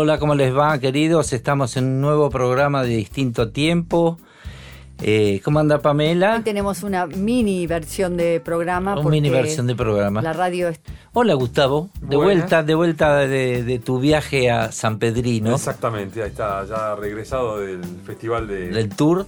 Hola, ¿cómo les va, queridos? Estamos en un nuevo programa de distinto tiempo. Eh, ¿Cómo anda Pamela? Hoy tenemos una mini versión de programa. Una mini versión de programa. La radio es Hola Gustavo, de Buenas. vuelta, de vuelta de, de tu viaje a San Pedrino, Exactamente, ahí está, ya regresado del Festival de del tour.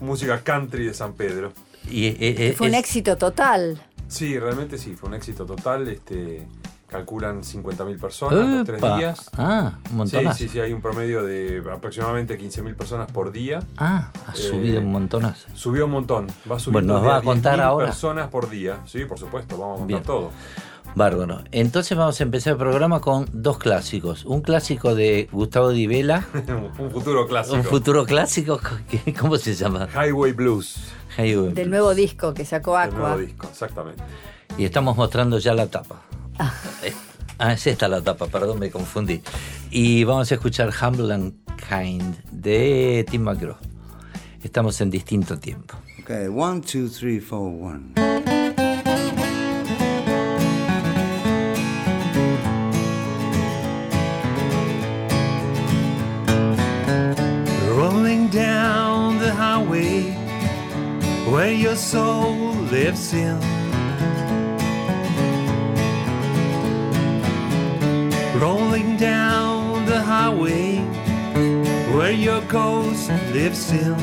Música Country de San Pedro. Y, eh, eh, fue un éxito total. Sí, realmente sí, fue un éxito total. Este, calculan 50.000 personas los tres días. Ah, un Sí, montonazo. sí, sí, hay un promedio de aproximadamente 15.000 personas por día. Ah, ha Eh, subido un montonazo. Subió un montón, va subiendo Bueno, nos va a contar 10.000 ahora. personas por día. Sí, por supuesto, vamos a contar Bien. todo. Bárbaro. Entonces vamos a empezar el programa con dos clásicos. Un clásico de Gustavo Di Vela, un futuro clásico. un futuro clásico, ¿cómo se llama? Highway Blues, güey. Del nuevo disco que sacó el nuevo Aqua. disco, exactamente. Y estamos mostrando ya la tapa. Eh, Ah, es esta la tapa, perdón, me confundí. Y vamos a escuchar Humble and Kind de Tim McGraw. Estamos en distinto tiempo. Okay, one, two, three, four, one. Rolling down the highway where your soul lives in. Where your ghost lives still.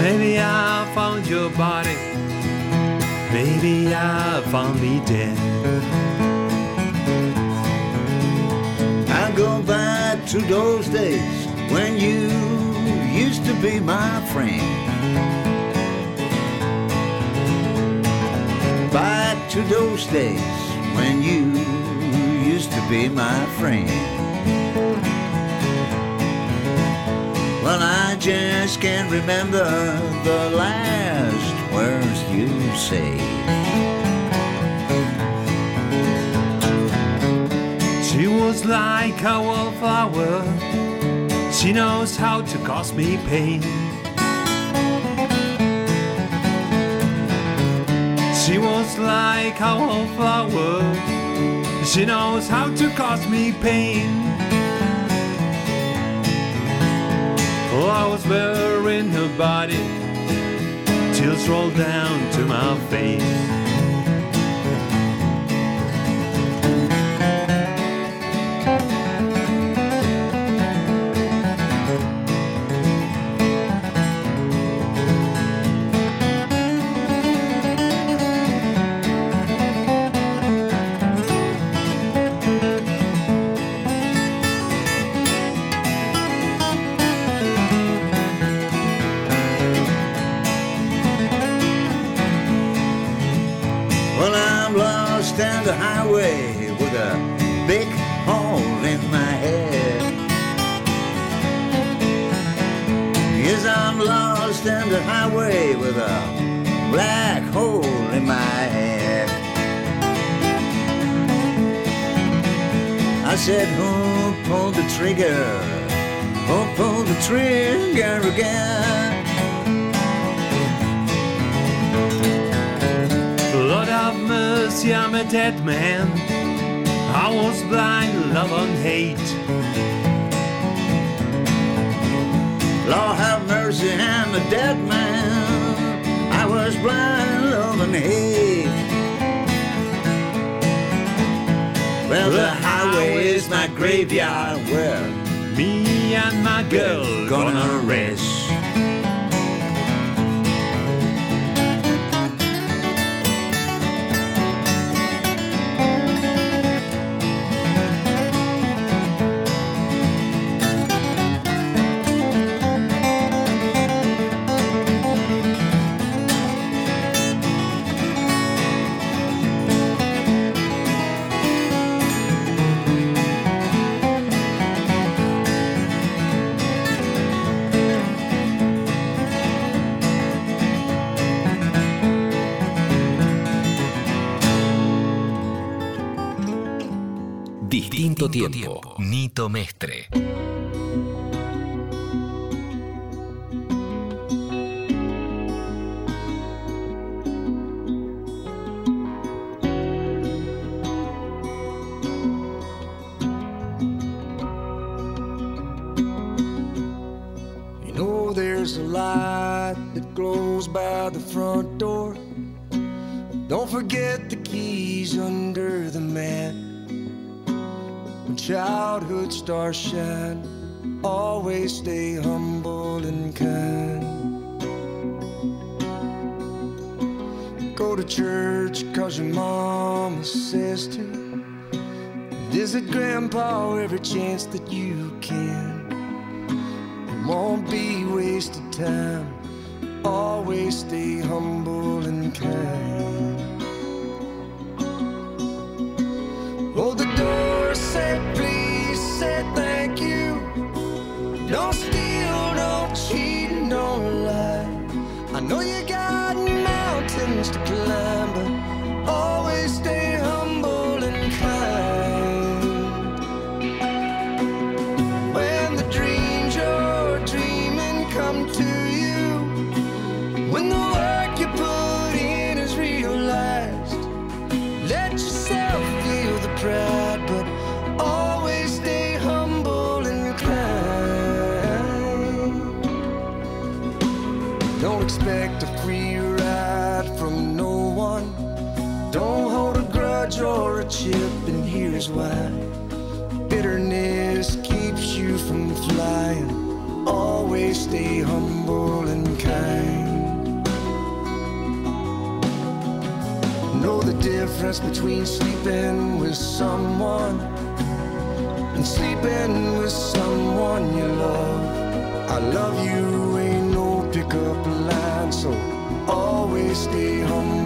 Maybe I found your body. Maybe I found me dead. I go back to those days when you used to be my friend. Back to those days when you used to be my friend. Well, I just can't remember the last words you said. She was like a wallflower. She knows how to cause me pain. She was like a wallflower. She knows how to cause me pain. Oh, I was her body. Tears rolled down to my face. Distinto tiempo. Nito Mestre. Stars shine, always stay humble and kind. Go to church cause your mama says to. Visit grandpa every chance that you why. Bitterness keeps you from flying. Always stay humble and kind. Know the difference between sleeping with someone and sleeping with someone you love. I love you ain't no pickup line, so always stay humble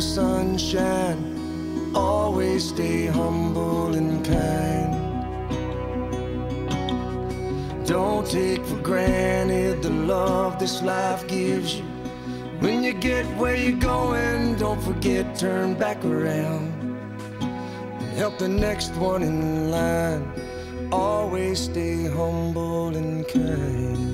summer sun. Always stay humble and kind. Don't take for granted the love this life gives you. When you get where you're going, don't forget, turn back around help the next one in line. Always stay humble and kind.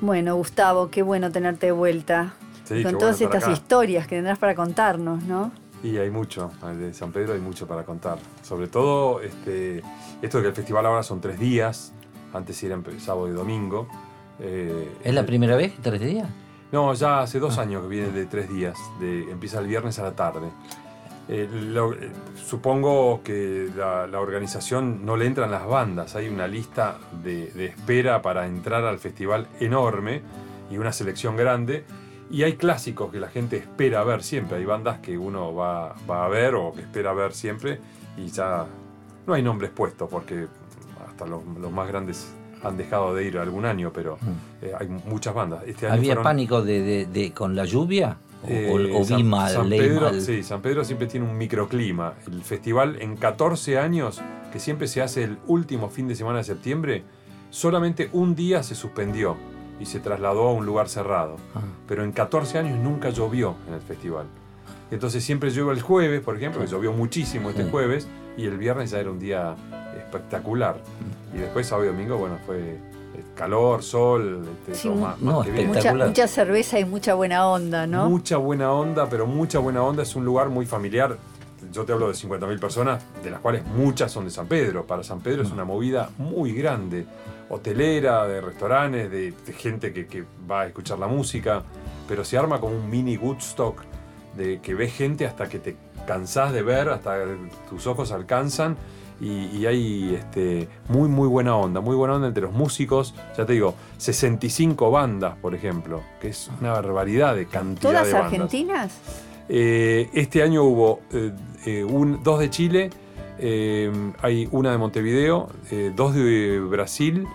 Bueno, Gustavo, qué bueno tenerte de vuelta. Sí, qué con todas estas acá. historias que tendrás para contarnos, ¿no? Y hay mucho, de San Pedro hay mucho para contar. Sobre todo este, esto de que el festival ahora son tres días, antes era sábado y domingo. Eh, ¿Es la primera vez que tres días? No, ya hace dos años que viene de tres días. De, empieza el viernes a la tarde. Eh, lo- eh, supongo que la, la organización no le entran las bandas. Hay una lista de, de espera para entrar al festival enorme y una selección grande. Y hay clásicos que la gente espera ver siempre. Hay bandas que uno va, va a ver o que espera ver siempre. Y ya no hay nombres puestos porque hasta los, los más grandes han dejado de ir algún año, pero eh, hay muchas bandas. Este año ¿Había fueron- pánico de, de- de- con la lluvia? ¿O, eh, o- o vi San- mal, San Pedro, mal? Sí, San Pedro siempre tiene un microclima. El festival en 14 años, que siempre se hace el último fin de semana de septiembre, solamente un día se suspendió y se trasladó a un lugar cerrado. Ah. Pero en 14 años nunca llovió en el festival. Entonces siempre llueve el jueves, por ejemplo, que llovió muchísimo este Sí. jueves, y el viernes ya era un día espectacular. Mm. Y después sábado y domingo, bueno, fue calor, sol, este, Sí, todo mu- más, no, más que bien. Mucha, mucha cerveza y mucha buena onda, ¿no? Mucha buena onda, pero mucha buena onda. Es un lugar muy familiar. Yo te hablo de 50.000 personas, de las cuales muchas son de San Pedro. Para San Pedro es una movida muy grande. Hotelera, de restaurantes, de, de gente que, que va a escuchar la música. Pero se arma como un mini Woodstock, de que ves gente hasta que te cansás de ver, hasta tus ojos alcanzan. Y, y hay este, muy, muy buena onda, muy buena onda entre los músicos. Ya te digo, 65 bandas, por ejemplo, que es una barbaridad de cantidad ¿Todas de bandas. argentinas? Eh, este año hubo eh, eh, un- dos de Chile, eh, hay una de Montevideo, dos de Brasil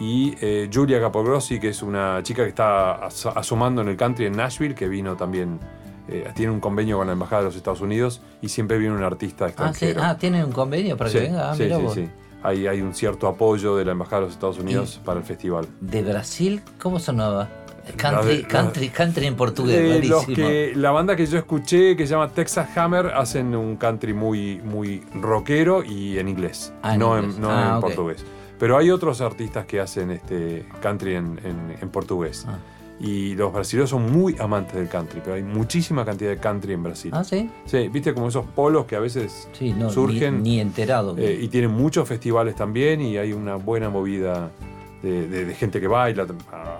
y Julia Capogrossi, que es una chica que está as- asomando en el country en Nashville, que vino también, eh, tiene un convenio con la Embajada de los Estados Unidos y siempre viene un artista Ah, sí. extranjero. Ah, ¿tienen un convenio para Sí, que venga? Ah, sí, sí, sí. Hay, hay un cierto apoyo de la Embajada de los Estados Unidos para el festival. ¿De Brasil? ¿Cómo sonaba? Country, la- country, country en portugués, los que, la banda que yo escuché, que se llama Texas Hammer, hacen un country muy, muy rockero y en inglés, Ah, en no, inglés. En, no Ah, en ok. portugués. Pero hay otros artistas que hacen este country en, en- en portugués. Ah. Y los brasileños son muy amantes del country, pero hay muchísima cantidad de country en Brasil. Ah, sí. Sí, viste como esos polos que a veces Sí, no, surgen ni, ni enterado. eh, y tienen muchos festivales también y hay una buena movida de, de- de gente que baila.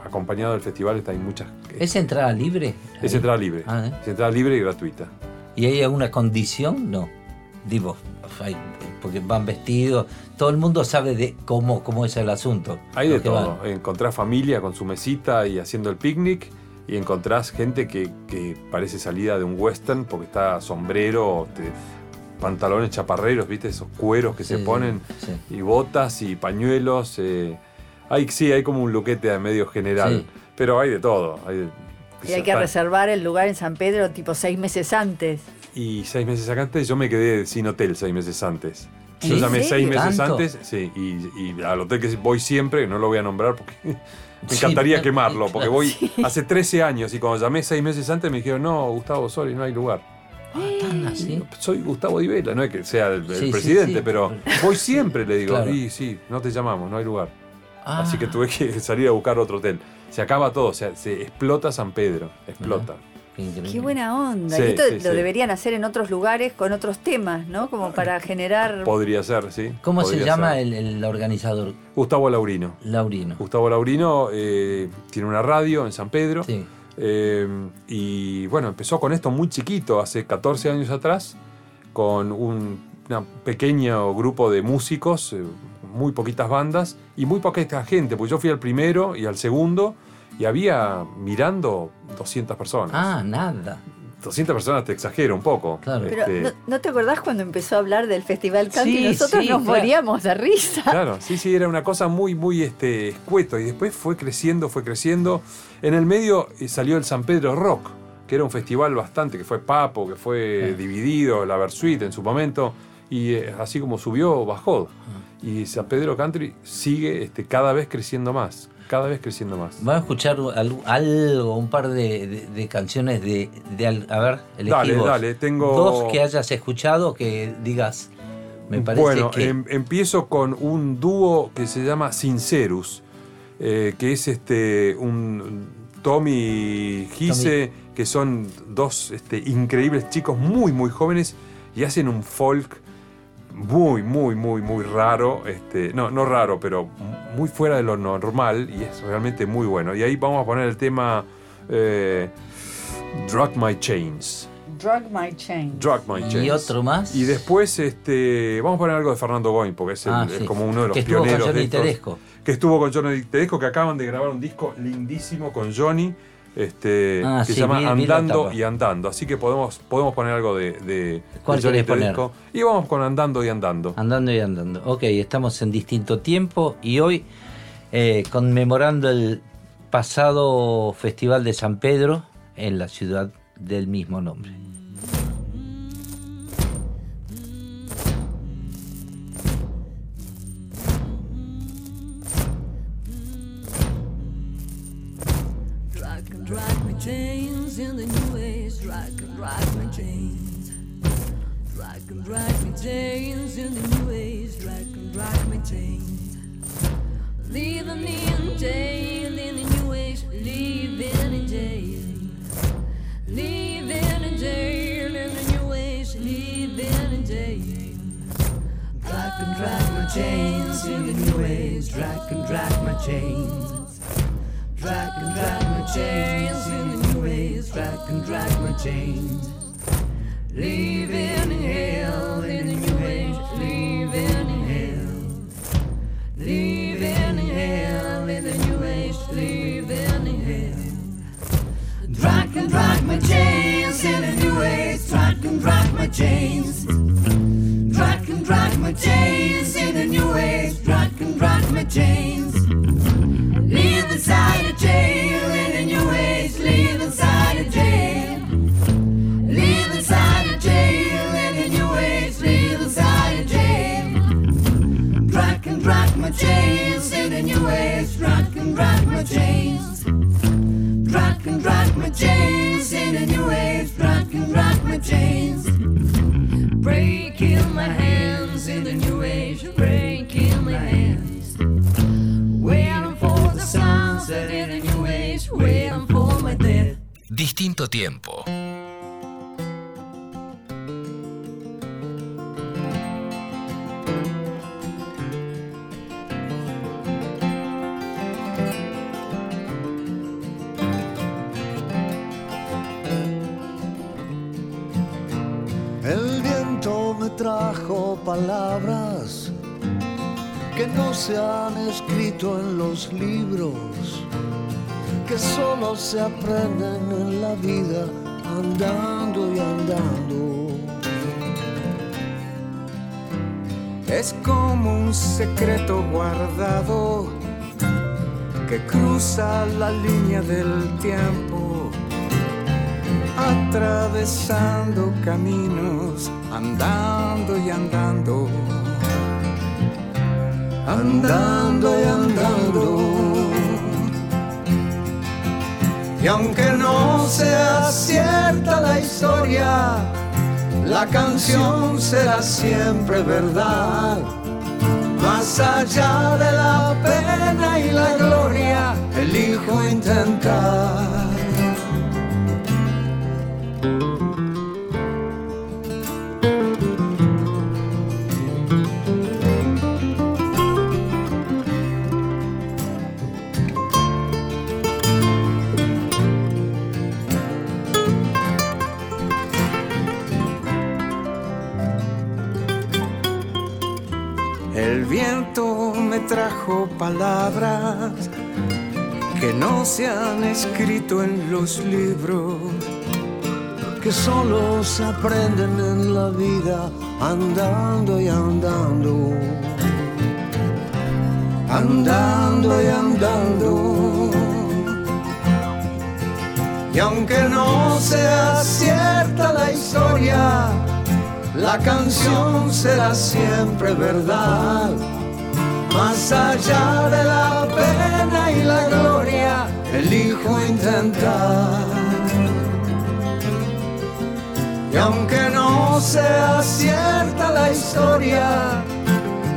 Acompañado del festival está hay muchas... ¿Es entrada libre? Es entrada libre. Ah, ¿eh? Es entrada libre y gratuita. ¿Y hay alguna condición? No. Digo, hay- porque van vestidos. Todo el mundo sabe de cómo, cómo es el asunto. Hay de van. todo. Encontrás familia con su mesita y haciendo el picnic. Y encontrás gente que, que parece salida de un western porque está sombrero, te- pantalones chaparreros, ¿viste? Esos cueros que Sí, se ponen. sí. Y botas y pañuelos. eh. Hay, sí, hay como un luquete a medio general. Sí. Pero hay de todo. Hay de- Y hay que reservar el lugar en San Pedro tipo seis meses antes. Y seis meses antes, yo me quedé sin hotel seis meses antes. Yo ¿En llamé seis meses ¿Tanto? antes, sí, y, y al hotel que voy siempre, no lo voy a nombrar porque me encantaría quemarlo, porque claro. voy hace 13 años y cuando llamé seis meses antes me dijeron, no, Gustavo Soli, no hay lugar. Ah. Soy Gustavo Di Vela, no es que sea el, presidente, pero voy siempre, le digo, Claro. y sí, no te llamamos, no hay lugar. Ah, Así que tuve que salir a buscar otro hotel. Se acaba todo, o sea, se explota San Pedro, explota. Qué buena onda. Sí, y esto sí, lo sí. deberían hacer en otros lugares con otros temas, ¿no? Como para generar. Podría ser, sí. ¿Cómo se llama el, el organizador? Gustavo Laurino. Laurino. Gustavo Laurino eh, tiene una radio en San Pedro. Sí. eh, y bueno, empezó con esto muy chiquito, hace 14 años atrás, con un una pequeño grupo de músicos, eh, muy poquitas bandas y muy poquita gente, pues yo fui al primero y al segundo y había mirando 200 personas. Ah, nada. 200 personas te exagero un poco. Claro. Pero Este, ¿no, no te acordás cuando empezó a hablar del Festival Country? Sí, Nosotros sí, nos claro. moríamos de risa. Claro, sí, sí, era una cosa muy, muy este, escueto. Y después fue creciendo, fue creciendo. En el medio eh, salió el San Pedro Rock, que era un festival bastante, que fue Papo, que fue Sí. dividido, la Versuit en su momento. Y eh, así como subió, bajó. Y San Pedro Country sigue este, cada vez creciendo más. Cada vez creciendo más. Vamos a escuchar algo, un par de, de- de canciones de, de A ver, Dale, dale, tengo- Dos que hayas escuchado que digas. Me parece bueno, que. em- empiezo con un dúo que se llama Sincerus, eh, que es este un Tommy Gise, que son dos este, increíbles chicos muy, muy jóvenes y hacen un folk muy, muy, muy, muy raro. Este, no, no raro, pero muy fuera de lo normal y es realmente muy bueno. Y ahí vamos a poner el tema Eh, Drug My Chains. Drug My Chain. Drug My Chains. ¿Y otro más? Y después, este, vamos a poner algo de Fernando Goin, porque es, el- Ah, es como uno de los Que estuvo con pioneros. de Johnny estos. Tedesco. Que estuvo con Johnny Tedesco, que acaban de grabar un disco lindísimo con Johnny. Este, Ah, que sí, se llama Andando y Andando. Así que podemos, podemos poner algo de, de, ¿Cuál de poner? Tedesco. Y vamos con Andando y Andando. Andando y andando. Ok, estamos en distinto tiempo y hoy eh, conmemorando el pasado Festival de San Pedro en la ciudad del mismo nombre. Chains in the new age. Drag and drag my chains. Drag and drag my chains in the new age. Drag and drag my chains. Leaving me in jail in the new age. Leaving in jail. Leaving in jail in the new age. Leaving in jail. Drag and drag my chains in the new age. Drag and drag my chains. Drag and drag my chains in the new ways. Drag and drag my chains. Leaving in hell in the new age. Leaving in hell. Leaving in hell in the new age. Leaving in hell. Drag and drag my chains in the new ways. Drag and drag my chains. Drag and drag my chains in the new ways. Drag and drag my chains. Chains in a new age. Drag and drag my chains. Breaking my hands in the new age. Breaking my hands. Waiting for the sunset in a new age. Waiting for my death. Distinto tiempo. Trajo palabras que no se han escrito en los libros, que solo se aprenden en la vida andando y andando. Es como un secreto guardado que cruza la línea del tiempo, atravesando caminos, andando y andando, andando y andando. Y aunque no sea cierta la historia, la canción será siempre verdad. Más allá de la pena y la gloria, elijo intentar. Trajo palabras que no se han escrito en los libros. que solo se aprenden en la vida andando y andando. andando y andando. Y aunque no sea cierta la historia, la canción será siempre verdad. Más allá de la pena y la gloria, elijo intentar. Y aunque no sea cierta la historia,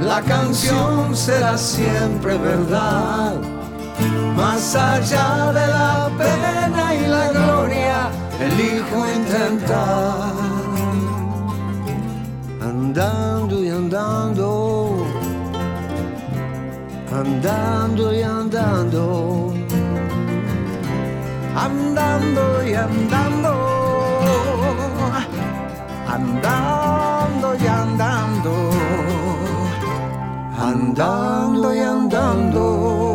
la canción será siempre verdad. Más allá de la pena y la gloria, elijo intentar. andando andando y andando, andando y andando, andando y andando, andando y andando.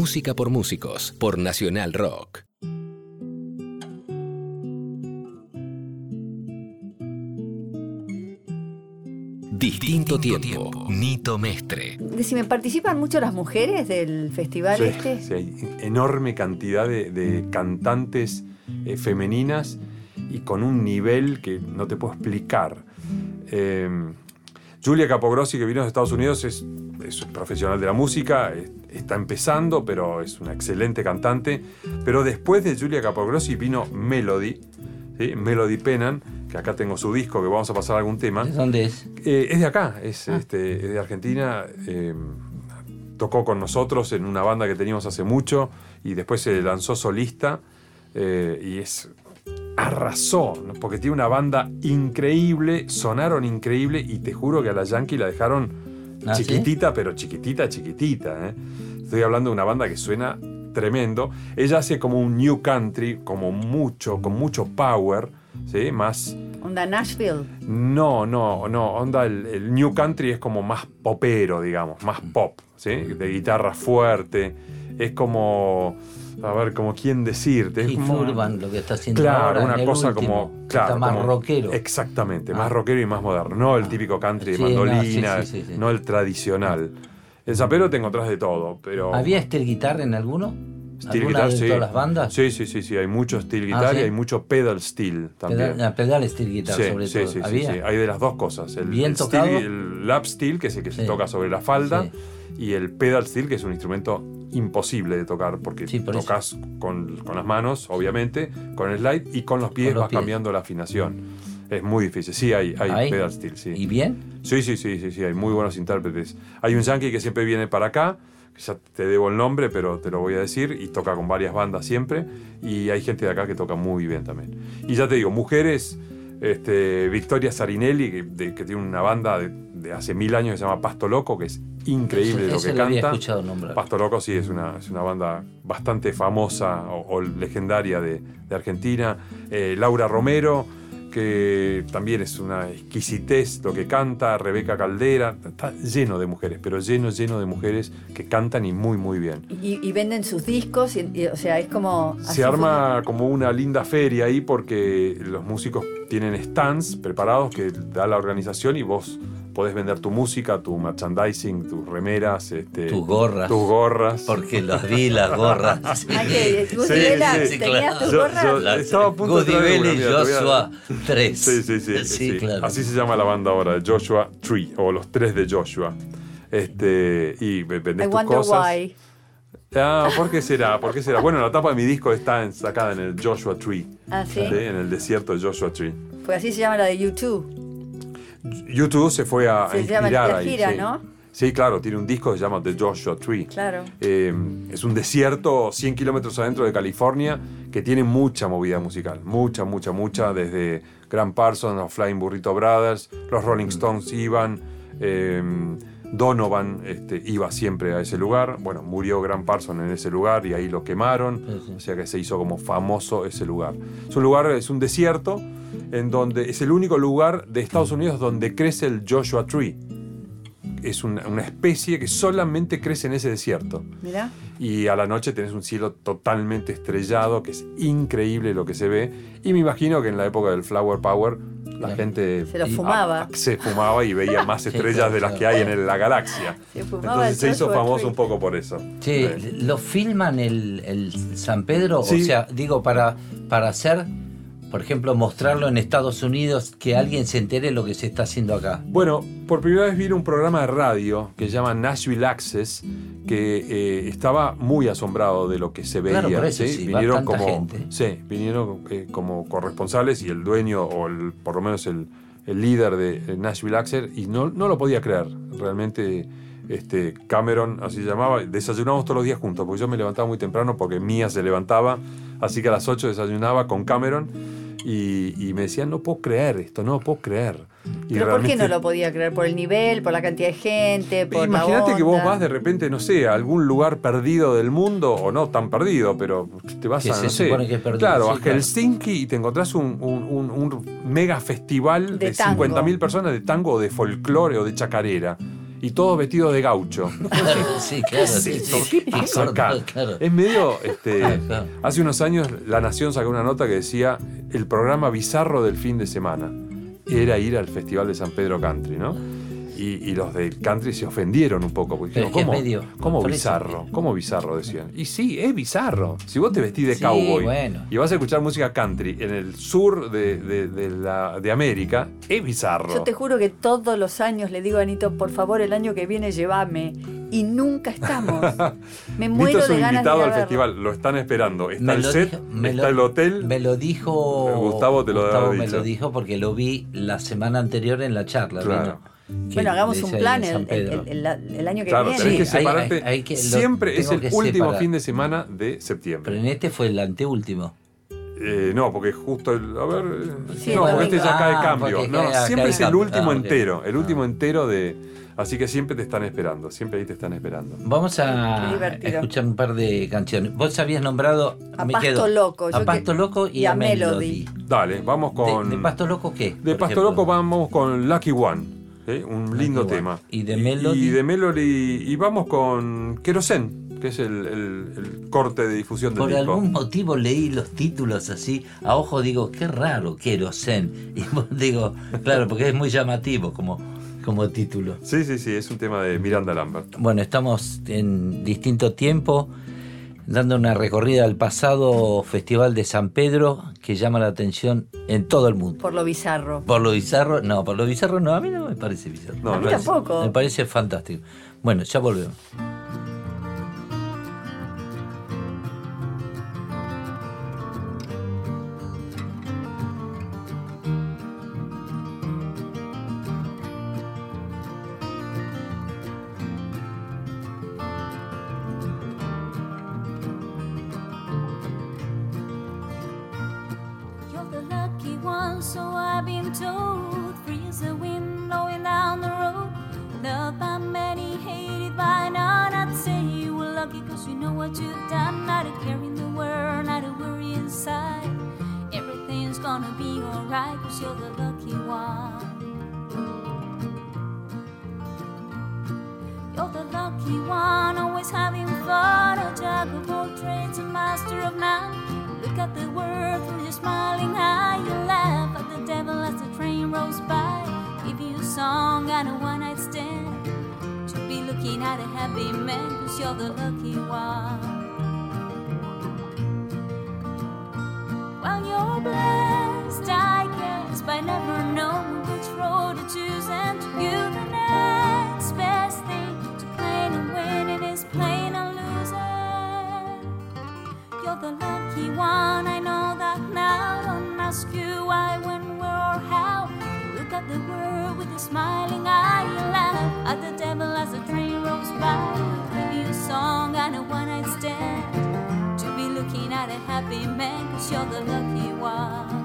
Música por músicos, por Nacional Rock. Distinto tiempo, Nito Mestre. Decime, ¿participan mucho las mujeres del festival Sí, este? sí, hay enorme cantidad de, de cantantes eh, femeninas y con un nivel que no te puedo explicar. Eh, Julia Capogrossi, que vino de Estados Unidos, es, es profesional de la música, es- está empezando, pero es una excelente cantante. Pero después de Julia Capogrossi vino Melody, ¿sí? Melody Pennan, que acá tengo su disco, que vamos a pasar algún tema. ¿De dónde es? Eh, es de acá, es, este, es de Argentina. eh, tocó con nosotros en una banda que teníamos hace mucho y después se lanzó solista eh, y es arrasó, ¿no? porque tiene una banda increíble, sonaron increíble y te juro que a la Yankee la dejaron ¿Ah, sí? chiquitita, pero chiquitita, chiquitita. ¿eh? Estoy hablando de una banda que suena tremendo. Ella hace como un new country, como mucho, con mucho power, ¿sí? más Onda Nashville. no, no, no. Onda, el, el New Country es como más popero, digamos, más pop, ¿sí? De guitarra fuerte. Es como. A ver, como quién decirte. Es como, Urban, lo que está haciendo Claro, ahora. en una el cosa último, como. Claro, está más como- rockero. Exactamente, Ah. más rockero y más moderno. No el típico country de Sí, no, sí, mandolina, sí, sí, sí. no el tradicional. El zapero te encontrás de todo, pero. ¿Había steel guitar en alguno? Steel ¿Alguna guitar, de sí. todas las bandas? Sí, sí, sí, sí. Hay mucho steel Ah, guitar ¿sí? y hay mucho pedal steel también. Pedal, pedal steel guitar, Sí, sobre todo. sí, ¿Había? sí. Hay de las dos cosas. El, ¿Bien el tocado? steel, el lap steel, que es el que se toca sobre la falda, y el pedal steel, que es un instrumento imposible de tocar, porque por tocas con, con las manos, obviamente, con el slide, y con los pies Con los vas pies. cambiando la afinación. Es muy difícil. Sí, hay, hay ¿Hay? pedal steel, sí. ¿Y bien? Sí, sí, sí, sí, sí, hay muy buenos intérpretes. Hay un yankee que siempre viene para acá, ya te debo el nombre, pero te lo voy a decir, y toca con varias bandas siempre, y hay gente de acá que toca muy bien también. Y ya te digo, mujeres, este, Victoria Sarinelli, que, de- que tiene una banda de, de hace mil años que se llama Pasto Loco, que es increíble lo que lo había canta. escuchado nombrar. Pasto Loco sí es una, es una banda bastante famosa o, o legendaria de, de Argentina. Eh, Laura Romero, que también es una exquisitez lo que canta. Rebeca Caldera, está lleno de mujeres, pero lleno, lleno de mujeres que cantan y muy, muy bien. Y, y venden sus discos, y, y, o sea, es como... Se arma como una linda feria ahí porque los músicos tienen stands preparados que da la organización y vos podés vender tu música, tu merchandising, tus remeras, este, Tus gorras. tus gorras. Porque los vi, las gorras. Estaba a punto de Goody traer una, y mira, Joshua 3. Sí, sí, sí, sí. claro. Así se llama la banda ahora, Joshua Tree, o los tres de Joshua. Este, y ve- I vendés tus wonder cosas. why. Ah, ¿por qué será? ¿Por qué será? Bueno, la tapa de mi disco está en- sacada en el Joshua Tree. Ah, ¿sí? En el desierto de Joshua Tree. Pues así se llama la de YouTube. YouTube se fue a, Se inspirar ahí. Gira, sí. ¿no? Sí, claro, tiene un disco que se llama The Joshua Tree. Claro. Eh, es un desierto 100 kilómetros adentro de California que tiene mucha movida musical. Mucha, mucha, mucha. Desde Grant Parsons, los Flying Burrito Brothers, los Rolling Stones iban. eh, Donovan este, iba siempre a ese lugar. Bueno, murió Grant Parsons en ese lugar y ahí lo quemaron. O sea que se hizo como famoso ese lugar. Es un lugar, es un desierto en donde es el único lugar de Estados Unidos donde crece el Joshua Tree. Es una, una especie que solamente crece en ese desierto. Mirá. Y a la noche tenés un cielo totalmente estrellado, que es increíble lo que se ve. Y me imagino que en la época del Flower Power la Claro. gente Se lo y- fumaba. a- se fumaba y veía más estrellas de las que hay en el- la galaxia. Se fumaba Entonces se hizo famoso un poco por eso. Sí. ¿lo filman el, el San Pedro? Sí. O sea, digo, para, para hacer, por ejemplo, mostrarlo en Estados Unidos, que alguien se entere de lo que se está haciendo acá. Bueno, por primera vez vino un programa de radio que se llama Nashville Access, que eh, estaba muy asombrado de lo que se veía. Claro, por eso sí, vinieron tanta como, gente. sí, vinieron eh, como corresponsales y el dueño o el, por lo menos el, el líder de eh, Nashville Access y no, no lo podía creer. Realmente este, Cameron, así se llamaba, desayunábamos todos los días juntos, porque yo me levantaba muy temprano porque Mía se levantaba, así que a las 8 desayunaba con Cameron y, y me decían, no puedo creer esto, no puedo creer. Y ¿Pero por qué no lo podía creer? ¿Por el nivel, por la cantidad de gente, por Imagínate la que vos vas de repente, no sé, a algún lugar perdido del mundo, o no tan perdido, pero te vas Que a, se no sé, supone que es perdido, claro, sí, a claro. Helsinki y te encontrás un, un- un- un mega festival De de, tango. 50.000 personas de tango, o de folclore o de chacarera. Y todos vestidos de gaucho. Sí, claro. ¿Qué es sí, esto? sí. ¿Qué pasa acá? Claro. Es medio. Este, Claro. hace unos años La Nación sacó una nota que decía el programa bizarro del fin de semana. Era ir al Festival de San Pedro Country, ¿no? Y, y los del country se ofendieron un poco. Porque dijeron, ¿cómo, medio- ¿cómo por eso- bizarro? ¿Cómo bizarro? Decían. Y sí, es bizarro. Si vos te vestís de Sí, cowboy bueno. y vas a escuchar música country en el sur de, de- de la- de América, es bizarro. Yo te juro que todos los años le digo a Anito, por favor, el año que viene llévame. Y nunca estamos. Me Nito muero es un de ganas invitado al verlo. festival, lo están esperando. Está Me el set, dijo- me está lo- el hotel. Me lo dijo. Gustavo te lo Gustavo me dicho. lo dijo porque lo vi la semana anterior en la charla. Claro. Bueno, hagamos un plan el, el- Pedro. el- el- el año que Claro, viene. tenés que hay- separarte. hay- hay que- lo Siempre es el último separar. fin de semana de Pero septiembre. en este fue el anteúltimo. Eh, no, porque justo el. A ver. eh, Sí, no, porque este ya domingo. cae Ah, cambio. No, cae- ah, siempre cae es el último Ah, entero. El último Ah. entero de. Así que siempre te están esperando. Siempre ahí te están esperando. Vamos a escuchar un par de canciones. Vos habías nombrado. A me Pasto quedo, Loco, A Pasto que- Loco y, y a a Melody. Melody. Dale, vamos con. ¿De, de Pasto Loco qué? De Pasto ejemplo? Loco vamos con Lucky One. ¿Sí? Un lindo One. tema. ¿Y de Melody? Y, de Melody. Y vamos con Querosén, que es el, el- el corte de difusión del Por disco. algún motivo leí los títulos así, a ojo digo, qué raro, Querosen. Y digo, claro, porque es muy llamativo como, como título. Sí, sí, sí, es un tema de Miranda Lambert. Bueno, estamos en distinto tiempo dando una recorrida al pasado Festival de San Pedro que llama la atención en todo el mundo. Por lo bizarro. Por lo bizarro, no, por lo bizarro no, a mí no me parece bizarro. No, a mí no es- tampoco. Me parece fantástico. Bueno, ya volvemos. Lucky one, I know that now. Don't ask you why, when, where, or how. You Look at the world with a smiling eye. You laugh at the devil as the train rolls by. Give you a song and a one night stand. To be looking at a happy man, cause you're the lucky one.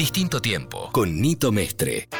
Distinto tiempo con Nito Mestre.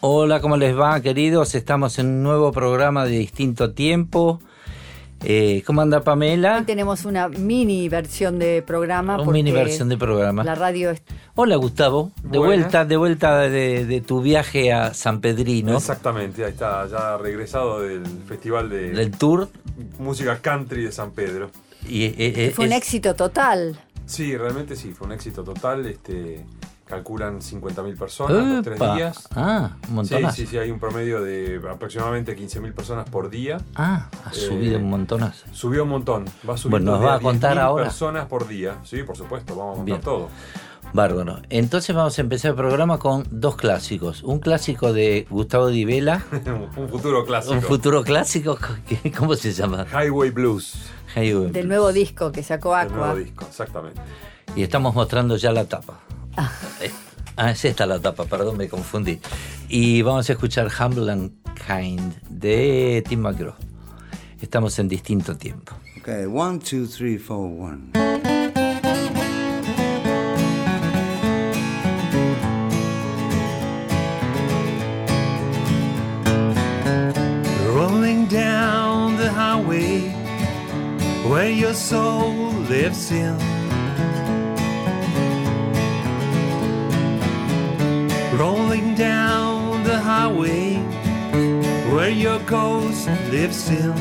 Hola, ¿cómo les va, queridos? Estamos en un nuevo programa de distinto tiempo. Eh, ¿Cómo anda Pamela? Hoy tenemos una mini versión de programa. Una mini versión de programa. La radio es Hola Gustavo, de Buenas. vuelta, de vuelta de, de tu viaje a San Pedrino, Exactamente, ahí está, ya regresado del festival de del tour. música country de San Pedro. Y, eh, eh, fue un éxito total. Sí, realmente sí, fue un éxito total. Este, calculan 50.000 personas los tres días. Ah, un Sí, montonazo. sí, sí, hay un promedio de aproximadamente 15.000 personas por día. Ah, ha Eh, subido un montonazo. Subió un montón, va subiendo Bueno, ¿nos va a contar 10.000 ahora? personas por día. Sí, por supuesto, vamos a contar Bien. todo. Bárbaro. Entonces vamos a empezar el programa con dos clásicos. Un clásico de Gustavo Di Vela, un futuro clásico. un futuro clásico, ¿cómo se llama? Highway Blues, güey. Del nuevo disco que sacó el nuevo Aqua. disco, exactamente. Y estamos mostrando ya la tapa. Eh, Ah, es esta la tapa, perdón, me confundí. Y vamos a escuchar Humble and Kind de Tim McGraw. Estamos en distinto tiempo. Okay, one, two, three, four, one. Rolling down the highway where your soul lives in. Rolling down the highway where your ghost lives in.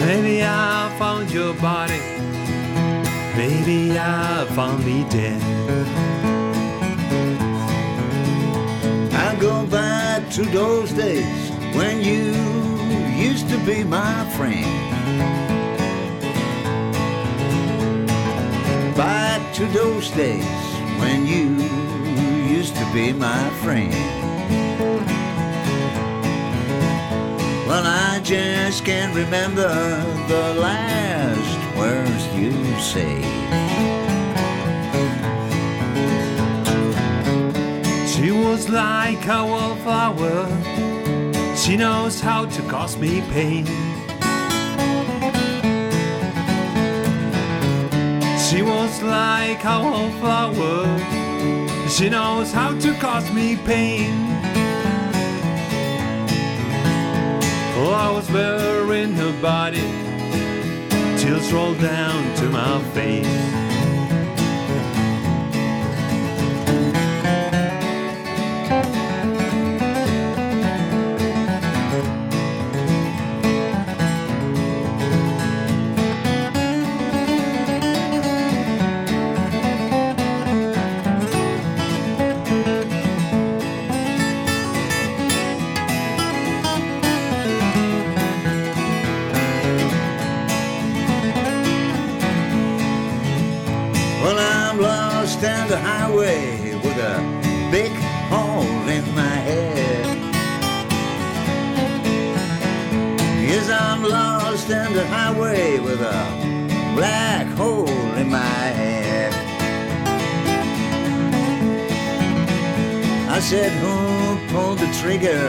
Maybe I found your body. Maybe I found me dead. I go back to those days when you used to be my friend. Back to those days when you used to be my friend. Well, I just can't remember the last words you said. She was like a wallflower. She knows how to cause me pain. Was like a wallflower. She knows how to cause me pain. Oh, I was wearing her body. Tears roll down to my face. The highway with a black hole in my head. I said, Who pulled the trigger?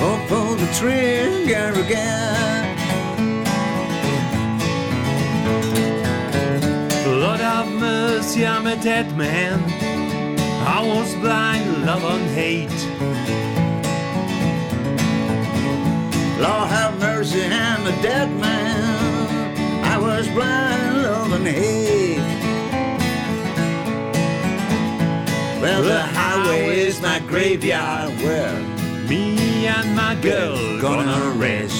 Who pulled the trigger again? Lord have mercy, I'm a dead man. I was blind, love and hate. Lord have mercy, I'm a dead man. I was blind, love and hate. Well, the highway is my graveyard where Me and my girl gonna rest.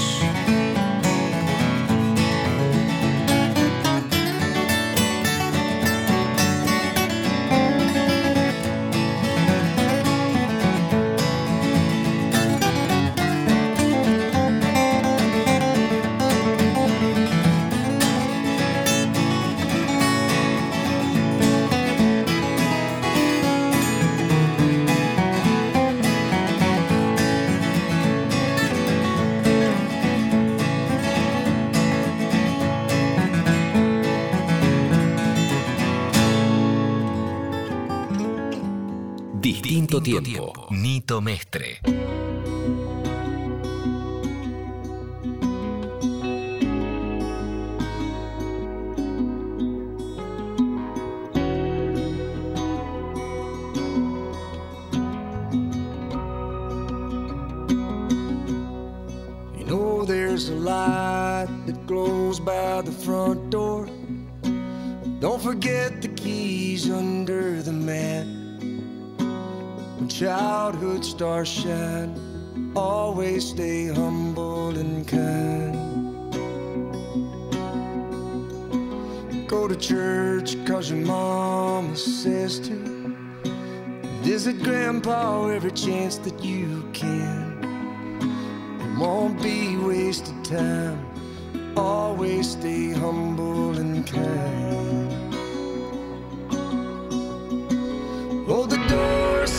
Tiempo. Nito Mestre. There's a light that glows by the front door. Don't forget the keys under the mat. Childhood stars shine, always stay humble and kind. Go to church cause your mama says to. Visit grandpa every chance that you can. It won't be wasted time. Always stay humble and kind.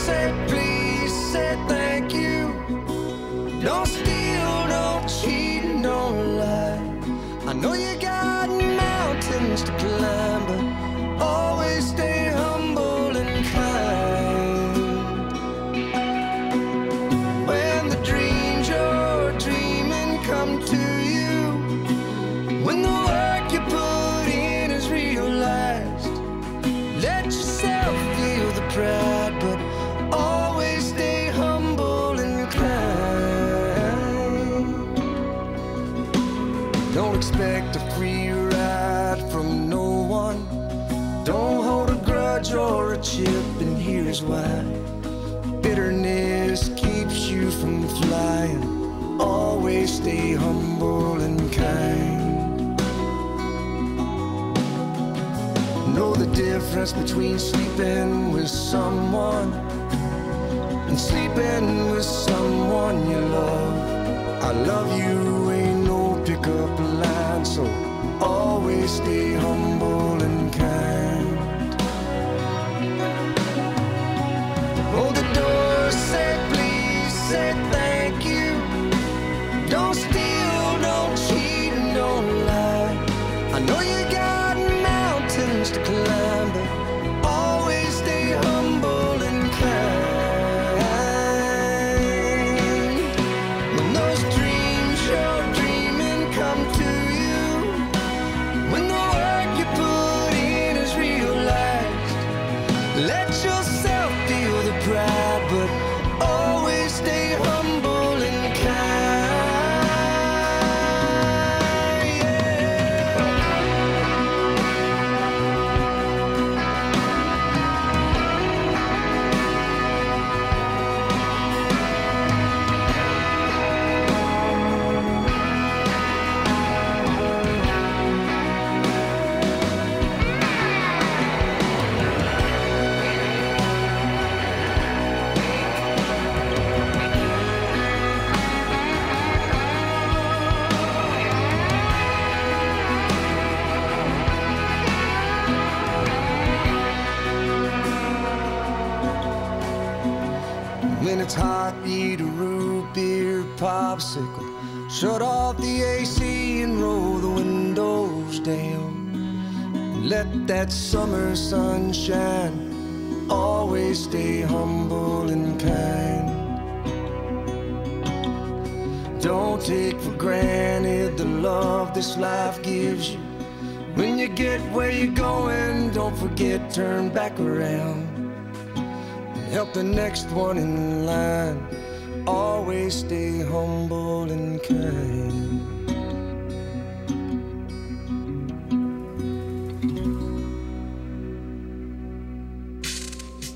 Said please, said difference between sleeping with someone and sleeping with someone you love. I love you ain't no pickup line, so always stay humble windows. Let that summer sunshine. Always stay humble and kind. Don't take for granted the love this life gives you. When you get where you're going, don't forget, turn back around. Help the next one in line. Always stay humble and kind.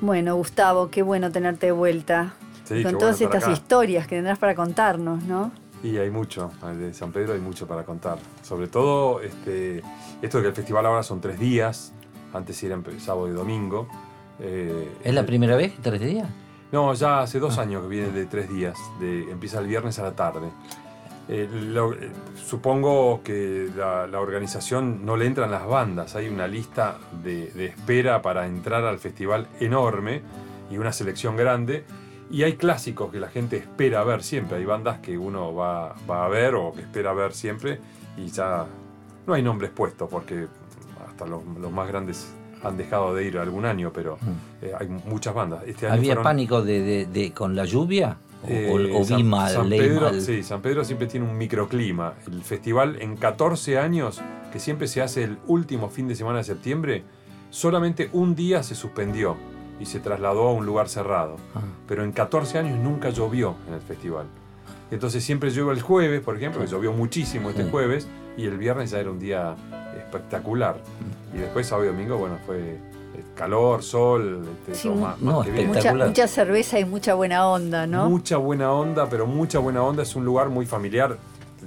Bueno, Gustavo, qué bueno tenerte de vuelta. Sí, qué con todas estas acá. historias que tendrás para contarnos, ¿no? Y hay mucho, de San Pedro hay mucho para contar. Sobre todo este, esto de que el festival ahora son tres días, antes era sábado y domingo. Eh, ¿Es la primera vez que tres días? No, ya hace dos años que viene de tres días, de, empieza el viernes a la tarde. Eh, lo- eh, supongo que la, la organización no le entran las bandas, hay una lista de, de espera para entrar al festival enorme y una selección grande. Y hay clásicos que la gente espera ver siempre, hay bandas que uno va, va a ver o que espera ver siempre y ya no hay nombres puestos porque hasta los, los más grandes han dejado de ir algún año, pero eh, hay muchas bandas. Este año ¿Había fueron- pánico de, de- de- con la lluvia? ¿O, eh, o- o vi San- mal, San Pedro, mal? Sí, San Pedro siempre tiene un microclima. El festival en 14 años, que siempre se hace el último fin de semana de septiembre, solamente un día se suspendió y se trasladó a un lugar cerrado. Ah. Pero en 14 años nunca llovió en el festival. Entonces siempre llueve el jueves, por ejemplo, que llovió muchísimo este Sí. jueves, y el viernes ya era un día espectacular. Mm. Y después sábado y domingo, bueno, fue calor, sol, este, Sí, todo mu- más- no, más que bien. Mucha, mucha cerveza y mucha buena onda, ¿no? Mucha buena onda, pero mucha buena onda. Es un lugar muy familiar.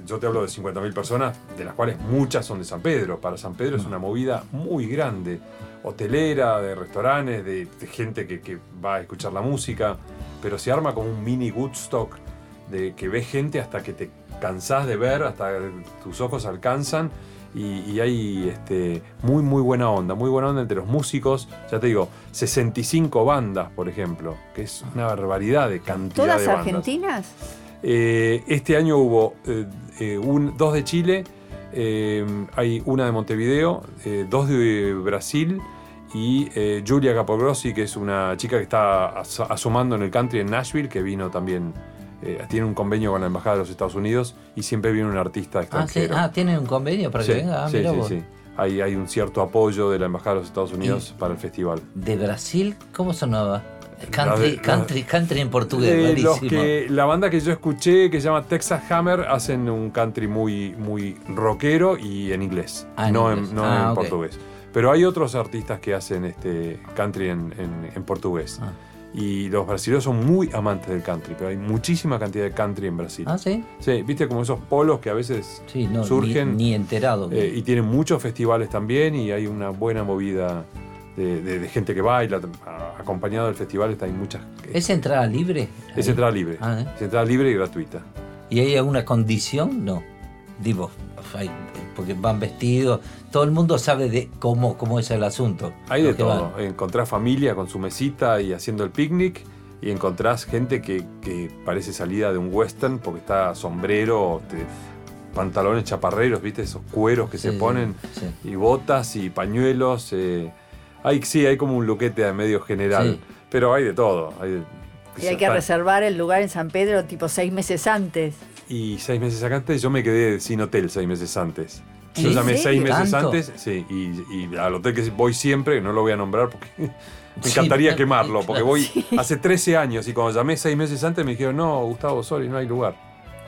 Yo te hablo de 50.000 personas, de las cuales muchas son de San Pedro. Para San Pedro es una movida muy grande. Hotelera, de restaurantes, de, de gente que, que va a escuchar la música. Pero se arma como un mini Woodstock, de que ves gente hasta que te cansás de ver, hasta tus ojos alcanzan. Y, y hay este, muy, muy buena onda, muy buena onda entre los músicos. Ya te digo, 65 bandas, por ejemplo, que es una barbaridad de cantidad ¿Todas de bandas. argentinas? Eh, este año hubo eh, eh, un- dos de Chile, eh, hay una de Montevideo, dos de Brasil y Julia Capogrossi, que es una chica que está as- asomando en el country en Nashville, que vino también, eh, tiene un convenio con la Embajada de los Estados Unidos y siempre viene un artista Ah, sí, extranjero. ah, ¿tienen un convenio para Sí, que venga? Ah, sí, sí, sí. hay, hay un cierto apoyo de la Embajada de los Estados Unidos para el festival. ¿De Brasil? ¿Cómo sonaba? Country, la- country, country en portugués, los que, la banda que yo escuché, que se llama Texas Hammer, hacen un country muy, muy rockero y en inglés, Ah, en no, inglés. En, no Ah, en ok. portugués. Pero hay otros artistas que hacen este country en, en- en portugués. Ah. Y los brasileños son muy amantes del country, pero hay muchísima cantidad de country en Brasil. Ah, sí. Sí, viste como esos polos que a veces Sí, no, surgen. Ni, ni enterado. eh, y tienen muchos festivales también y hay una buena movida de, de- de gente que baila. Acompañado del festival está hay muchas. ¿Es entrada libre? Es entrada libre. Ah, ¿eh? Es entrada libre y gratuita. ¿Y hay alguna condición? No. Digo, hay- porque van vestidos. Todo el mundo sabe de cómo, cómo es el asunto. Hay de todo. van. Encontrás familia con su mesita y haciendo el picnic. Y encontrás gente que, que parece salida de un western porque está sombrero, te- pantalones chaparreros, ¿viste? Esos cueros que Sí, se ponen. sí. Y botas y pañuelos. eh. Hay, sí, hay como un luquete a medio general. Sí. Pero hay de todo. Hay de- Y hay que reservar el lugar en San Pedro tipo seis meses antes. Y seis meses antes, yo me quedé sin hotel seis meses antes. ¿En Yo llamé seis meses ¿Tanto? antes, sí, y, y al hotel que voy siempre, no lo voy a nombrar porque me Sí, encantaría quemarlo, porque claro, voy sí. hace 13 años y cuando llamé seis meses antes me dijeron, no, Gustavo Sori, no hay lugar.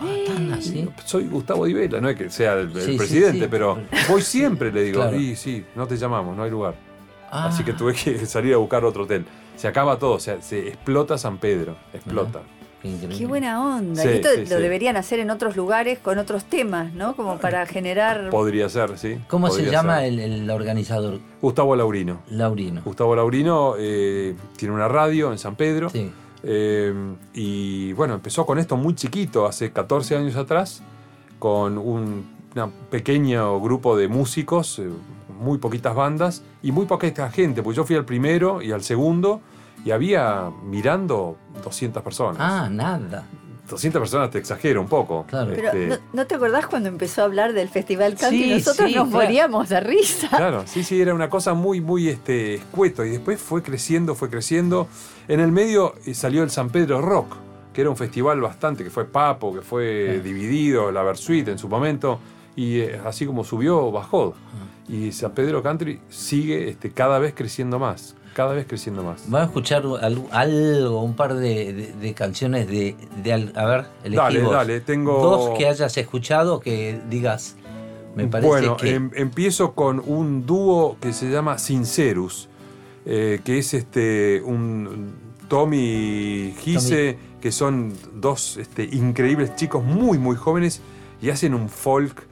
Ah, así. Soy Gustavo Di Vela, no es que sea el, el Sí, sí, presidente, sí. pero voy siempre, le digo, Claro. y sí, no te llamamos, no hay lugar. Ah, Así que tuve que salir a buscar otro hotel. Se acaba todo, o sea, se explota San Pedro, explota. qué increíble. Qué buena onda. Sí, y esto sí, lo sí. deberían hacer en otros lugares con otros temas, ¿no? Como para generar. Podría ser, sí. ¿Cómo se llama el, el organizador? Gustavo Laurino. Laurino. Gustavo Laurino eh, tiene una radio en San Pedro. Sí. eh, y bueno, empezó con esto muy chiquito, hace 14 años atrás, con un pequeño grupo de músicos, eh, muy poquitas bandas y muy poquita gente, pues yo fui al primero y al segundo y había mirando 200 personas. Ah, nada. 200 personas te exagero un poco. Claro. Pero Este, ¿no, no te acordás cuando empezó a hablar del Festival Country? Sí, Nosotros sí, nos claro. moríamos de risa. Claro, sí, sí, era una cosa muy, muy este, escueto. Y después fue creciendo, fue creciendo. En el medio eh, salió el San Pedro Rock, que era un festival bastante, que fue Papo, que fue dividido, la Versuit en su momento. Y eh, así como subió, bajó. Y San Pedro Country sigue este, cada vez creciendo más. Cada vez creciendo más. Vamos a escuchar algo, un par de, de- de canciones de, A ver, Dale, vos. dale, tengo- Dos que hayas escuchado que digas. Me parece bueno, que. em- empiezo con un dúo que se llama Sincerus, eh, que es este un Tommy Gise, que son dos este, increíbles chicos muy, muy jóvenes y hacen un folk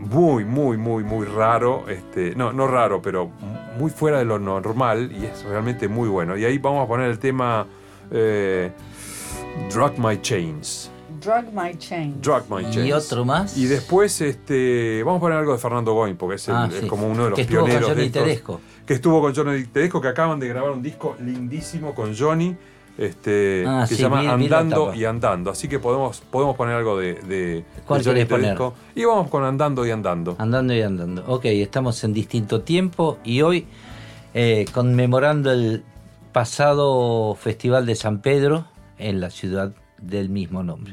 muy, muy, muy, muy raro. Este, no, no raro, pero muy fuera de lo normal y es realmente muy bueno. Y ahí vamos a poner el tema eh, Drug My Chains. Drug My Chain. Drug My ¿Y Chains. otro más? Y después, este, vamos a poner algo de Fernando Goin, porque es, el- Ah, es como uno de los Que estuvo con pioneros. de Johnny estos. Tedesco. Que estuvo con Johnny Tedesco, que acaban de grabar un disco lindísimo con Johnny, este, Ah, que sí, se llama Andando y Andando. Así que podemos, podemos poner algo de, de, ¿Cuál de poner? Y vamos con Andando y Andando. Andando y andando. Ok, estamos en distinto tiempo y hoy eh, conmemorando el pasado Festival de San Pedro en la ciudad del mismo nombre.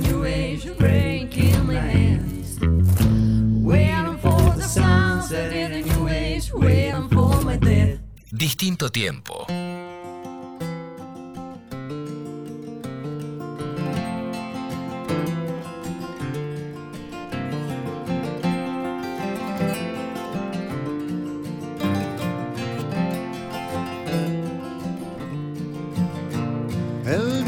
New age. Breaking my hands. Waiting for the sunset in the new age. Waiting for my death. Distinto tiempo. El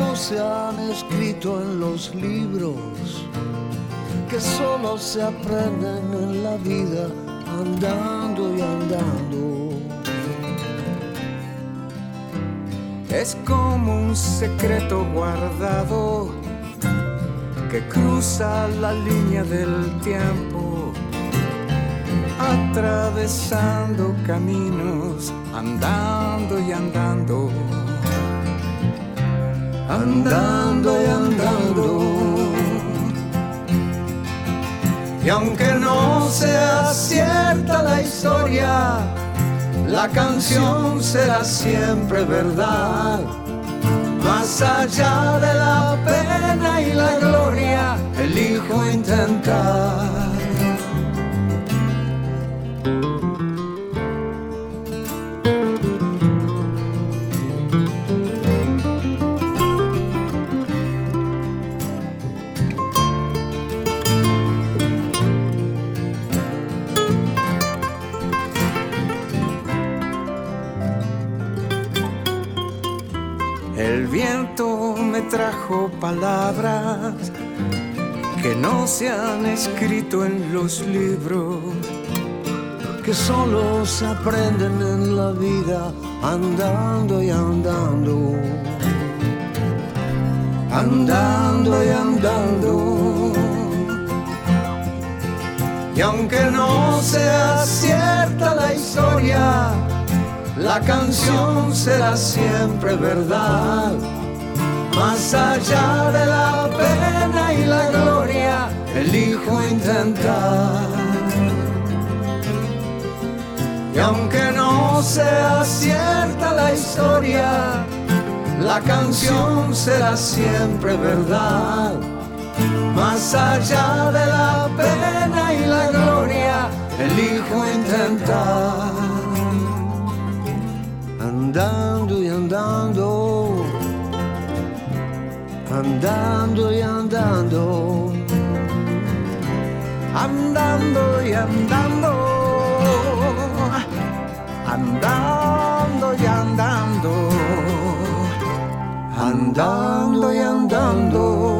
no se han escrito en los libros, que solo se aprenden en la vida andando y andando. Es como un secreto guardado que cruza la línea del tiempo, atravesando caminos, andando y andando, andando y andando. Y aunque no sea cierta la historia, la canción será siempre verdad. Más allá de la pena y la gloria, elijo intentar. El viento me trajo palabras que no se han escrito en los libros. que solo se aprenden en la vida andando y andando. andando y andando. Y aunque no sea cierta la historia, la canción será siempre verdad. Más allá de la pena y la gloria, elijo intentar. Y aunque no sea cierta la historia, la canción será siempre verdad. Más allá de la pena y la gloria, elijo intentar. Andando y andando, andando y andando, Andando y andando, andando y andando, andando y andando.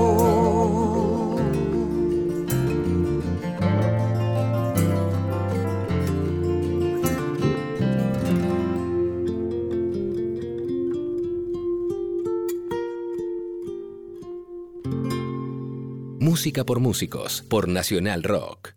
Música por músicos, por Nacional Rock.